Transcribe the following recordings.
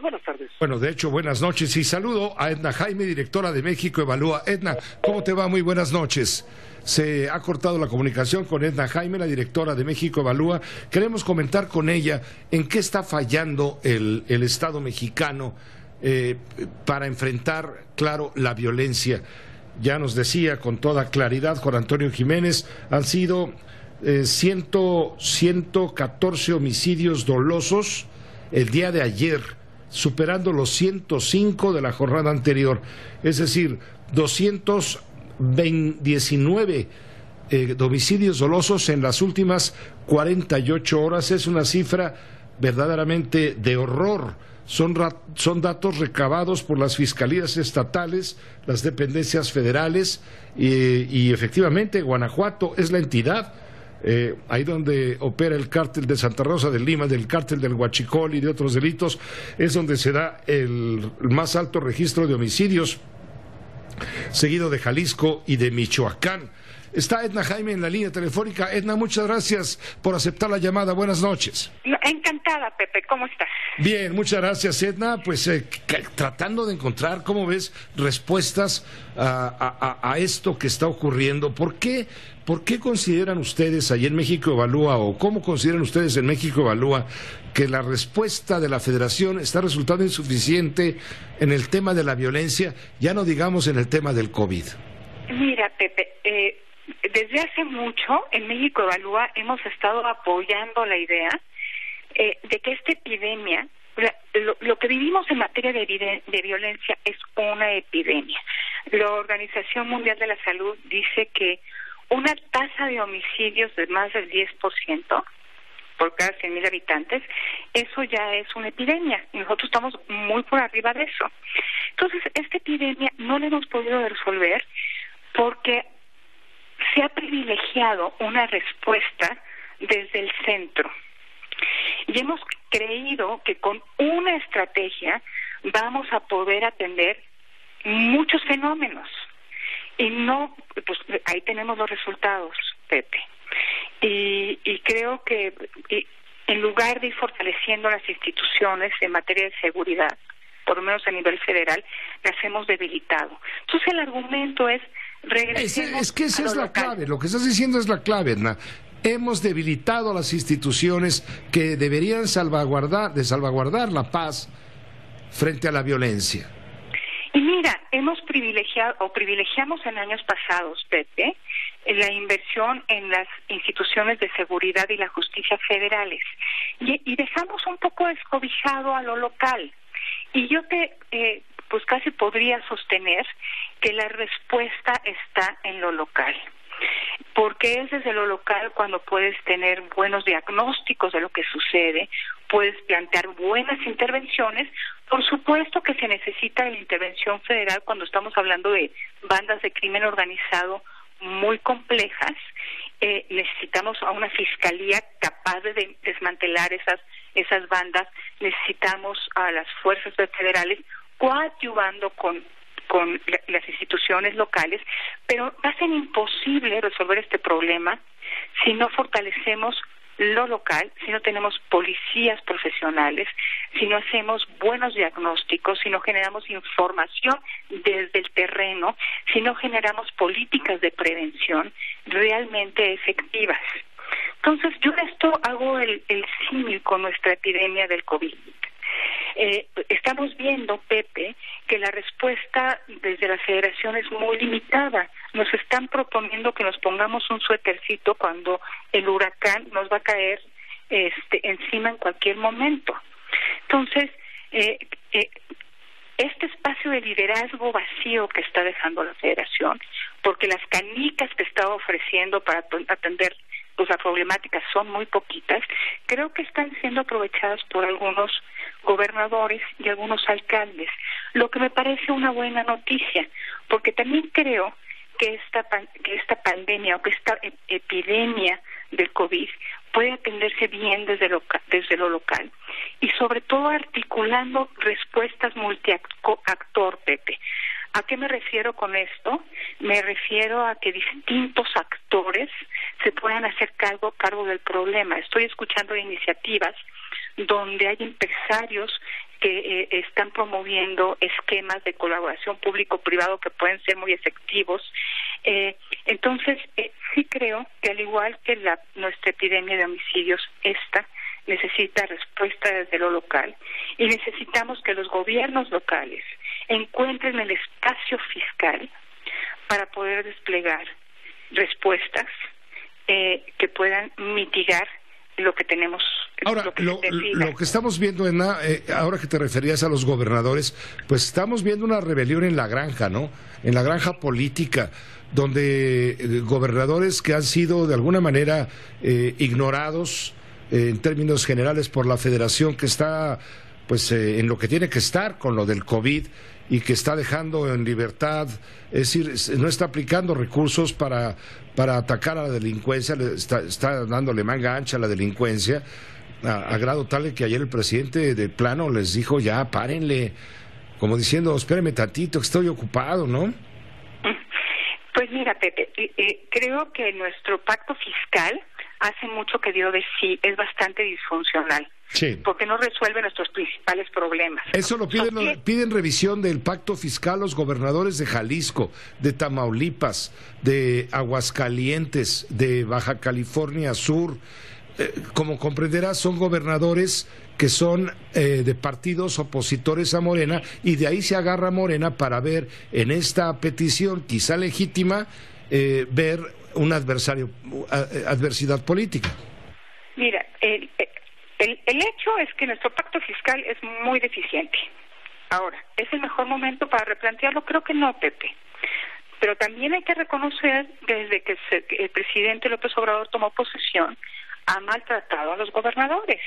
Buenas tardes. Bueno, de hecho, buenas noches y saludo a Edna Jaime, directora de México Evalúa. Edna, ¿cómo te va? Muy buenas noches. Se ha cortado la comunicación con Edna Jaime, la directora de México Evalúa. Queremos comentar con ella en qué está fallando el, Estado mexicano eh, para enfrentar, claro, la violencia. Ya nos decía con toda claridad Juan Antonio Jiménez, han sido eh, 114 homicidios dolosos el día de ayer, superando los 105 de la jornada anterior, es decir, 219 eh, domicilios dolosos en las últimas 48 horas. Es una cifra verdaderamente de horror. Son, son, datos recabados por las fiscalías estatales, las dependencias federales y efectivamente Guanajuato es la entidad eh, ahí donde opera el cártel de Santa Rosa de Lima, del cártel del Huachicol y de otros delitos, es donde se da el más alto registro de homicidios, seguido de Jalisco y de Michoacán. Está Edna Jaime en la línea telefónica. Edna, muchas gracias por aceptar la llamada. Buenas noches. Encantada, Pepe. ¿Cómo estás? Bien, muchas gracias, Edna. Pues eh, tratando de encontrar, ¿cómo ves?, respuestas a, esto que está ocurriendo. ¿Por qué, ¿Por qué consideran ustedes, ahí en México Evalúa, o cómo consideran ustedes en México Evalúa, que la respuesta de la Federación está resultando insuficiente en el tema de la violencia, ya no digamos en el tema del COVID? Mira, Pepe, eh, desde hace mucho en México Evalúa hemos estado apoyando la idea eh, de que esta epidemia, lo, que vivimos en materia de, violencia es una epidemia. La Organización Mundial de la Salud dice que una tasa de homicidios de más del 10% por cada 100.000 habitantes, eso ya es una epidemia y nosotros estamos muy por arriba de eso. Entonces, esta epidemia no la hemos podido resolver porque se ha privilegiado una respuesta desde el centro. Y hemos creído que con una estrategia vamos a poder atender muchos fenómenos. Y no, pues ahí tenemos los resultados, Pepe. Y, creo que en lugar de ir fortaleciendo las instituciones en materia de seguridad, por lo menos a nivel federal, las hemos debilitado. Entonces el argumento es es, que esa es la clave, lo que estás diciendo es la clave, Edna. Hemos debilitado a las instituciones que deberían salvaguardar, de salvaguardar la paz frente a la violencia. Y mira, hemos privilegiado o privilegiamos en años pasados, Pepe, la inversión en las instituciones de seguridad y la justicia federales y, y dejamos un poco descobijado a lo local. Y yo te eh, pues casi podría sostener que la respuesta está en lo local porque es desde lo local cuando puedes tener buenos diagnósticos de lo que sucede, puedes plantear buenas intervenciones. Por supuesto que se necesita la intervención federal cuando estamos hablando de bandas de crimen organizado muy complejas. Eh, necesitamos a una fiscalía capaz de desmantelar esas esas bandas. Necesitamos a las fuerzas federales coadyuvando con con las instituciones locales, pero va a ser imposible resolver este problema si no fortalecemos lo local, si no tenemos policías profesionales, si no hacemos buenos diagnósticos, si no generamos información desde el terreno, si no generamos políticas de prevención realmente efectivas. Entonces, yo esto hago el, el símil con nuestra epidemia del COVID. Eh, estamos viendo, Pepe, que la respuesta desde la federación es muy limitada. Nos están proponiendo que nos pongamos un suétercito cuando el huracán nos va a caer este, encima en cualquier momento. Entonces, eh, eh, este espacio de liderazgo vacío que está dejando la federación, porque las canicas que está ofreciendo para atender pues las problemáticas son muy poquitas, creo que están siendo aprovechadas por algunos gobernadores y algunos alcaldes, lo que me parece una buena noticia, porque también creo que esta, que esta pandemia o que esta epidemia del COVID puede atenderse bien desde lo, desde lo local y sobre todo articulando respuestas multiactor, Pepe. ¿A qué me refiero con esto? Me refiero a que distintos actores se puedan hacer cargo, cargo del problema. Estoy escuchando iniciativas donde hay empresarios que eh, están promoviendo esquemas de colaboración público-privado que pueden ser muy efectivos. Eh, entonces, eh, sí creo que al igual que la, nuestra epidemia de homicidios, esta necesita respuesta desde lo local y necesitamos que los gobiernos locales encuentren el espacio fiscal para poder desplegar respuestas que puedan mitigar lo que tenemos. Ahora, lo, que, estamos viendo, en eh, ahora que te referías a los gobernadores, pues estamos viendo una rebelión en la granja, ¿no? En la granja política, donde eh, gobernadores que han sido de alguna manera eh, ignorados en términos generales por la federación que está pues en lo que tiene que estar con lo del COVID y que está dejando en libertad, es decir, no está aplicando recursos para, para atacar a la delincuencia, está, está dándole manga ancha a la delincuencia, a, grado tal que ayer el presidente de plano les dijo ya, párenle, como diciendo, espéreme tantito, que estoy ocupado, ¿no? Pues mira, Pepe, creo que nuestro pacto fiscal hace mucho que dio de sí, es bastante disfuncional. Sí. Porque no resuelve nuestros principales problemas. Eso lo piden, piden revisión del pacto fiscal los gobernadores de Jalisco, de Tamaulipas, de Aguascalientes, de Baja California Sur. Eh, como comprenderás, son gobernadores que son eh, de partidos opositores a Morena y de ahí se agarra Morena para ver en esta petición, quizá legítima, eh, ver un adversario, adversidad política. Mira, el, el, el hecho es que nuestro pacto fiscal es muy deficiente. Ahora, ¿es el mejor momento para replantearlo? Creo que no, Pepe. Pero también hay que reconocer, desde que el presidente López Obrador tomó posesión, ha maltratado a los gobernadores.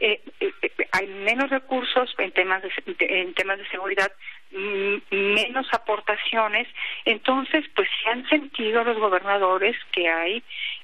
Eh, eh, hay menos recursos en temas de, en temas de seguridad, menos aportaciones, entonces pues se han sentido los gobernadores que hay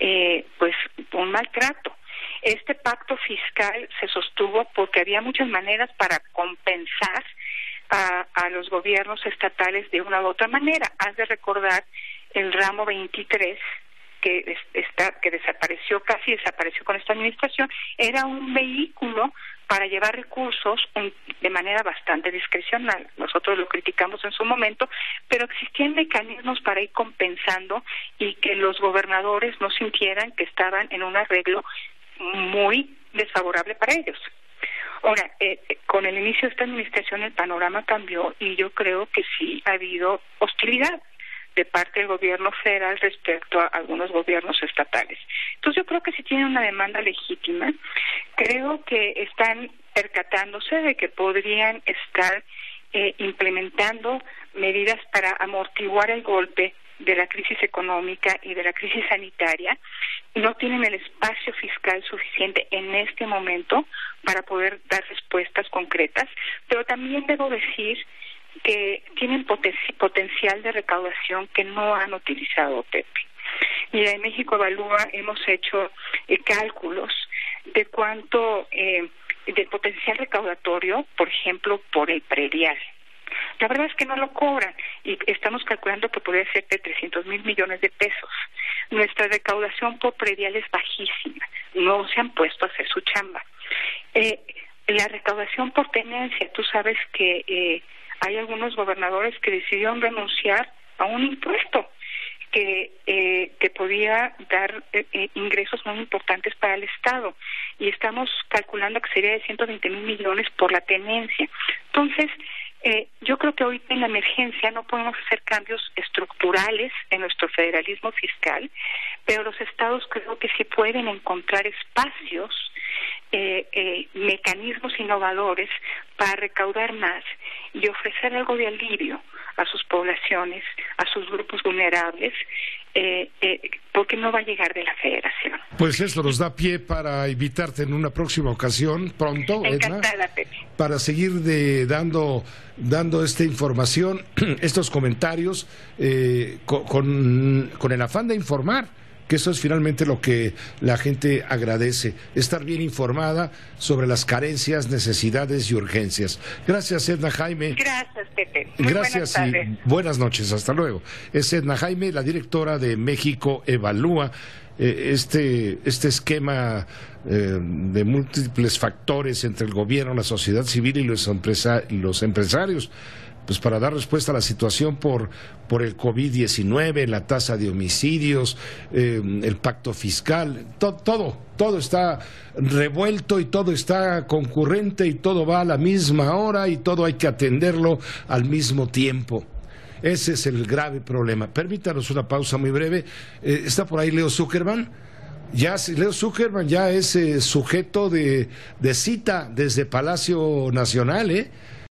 eh, pues un maltrato. Este pacto fiscal se sostuvo porque había muchas maneras para compensar a, a los gobiernos estatales de una u otra manera. Has de recordar el ramo 23 que está que desapareció casi desapareció con esta administración era un vehículo para llevar recursos de manera bastante discrecional. Nosotros lo criticamos en su momento, pero existían mecanismos para ir compensando y que los gobernadores no sintieran que estaban en un arreglo muy desfavorable para ellos. Ahora, eh, eh, con el inicio de esta administración el panorama cambió y yo creo que sí ha habido hostilidad de parte del gobierno federal respecto a algunos gobiernos estatales. Entonces yo creo que sí tienen una demanda legítima. Creo que están percatándose de que podrían estar eh, implementando medidas para amortiguar el golpe de la crisis económica y de la crisis sanitaria, no tienen el espacio fiscal suficiente en este momento para poder dar respuestas concretas, pero también debo decir que tienen potencial de recaudación que no han utilizado Pepe. Mira, en México Evalúa hemos hecho eh, cálculos de cuánto, eh, del potencial recaudatorio, por ejemplo, por el predial. La verdad es que no lo cobran y estamos calculando que podría ser de 300 mil millones de pesos. Nuestra recaudación por predial es bajísima, no se han puesto a hacer su chamba. Eh, la recaudación por tenencia, tú sabes que eh, hay algunos gobernadores que decidieron renunciar a un impuesto que, eh, que podía dar eh, ingresos muy importantes para el Estado y estamos calculando que sería de 120 mil millones por la tenencia. Entonces, eh, yo creo que hoy en la emergencia no podemos hacer cambios estructurales en nuestro federalismo fiscal, pero los estados creo que sí pueden encontrar espacios, eh, eh, mecanismos innovadores para recaudar más y ofrecer algo de alivio a sus poblaciones, a sus grupos vulnerables, eh, eh, porque no va a llegar de la federación. Pues esto nos da pie para invitarte en una próxima ocasión, pronto, Pepe. para seguir de, dando, dando esta información, estos comentarios, eh, con, con, el afán de informar que eso es finalmente lo que la gente agradece, estar bien informada sobre las carencias, necesidades y urgencias. Gracias, Edna Jaime. Gracias, Pepe. Gracias y buenas noches. Hasta luego. Es Edna Jaime, la directora de México Evalúa. Eh, este, este esquema eh, de múltiples factores entre el gobierno, la sociedad civil y los, los empresarios pues para dar respuesta a la situación por, por el COVID-19, la tasa de homicidios, eh, el pacto fiscal, todo, todo está revuelto y todo está concurrente y todo va a la misma hora y todo hay que atenderlo al mismo tiempo. Ese es el grave problema. Permítanos una pausa muy breve. Eh, ¿Está por ahí Leo Zuckerman? Ya, Leo Zuckerman ya es eh, sujeto de, de, cita desde Palacio Nacional, ¿eh?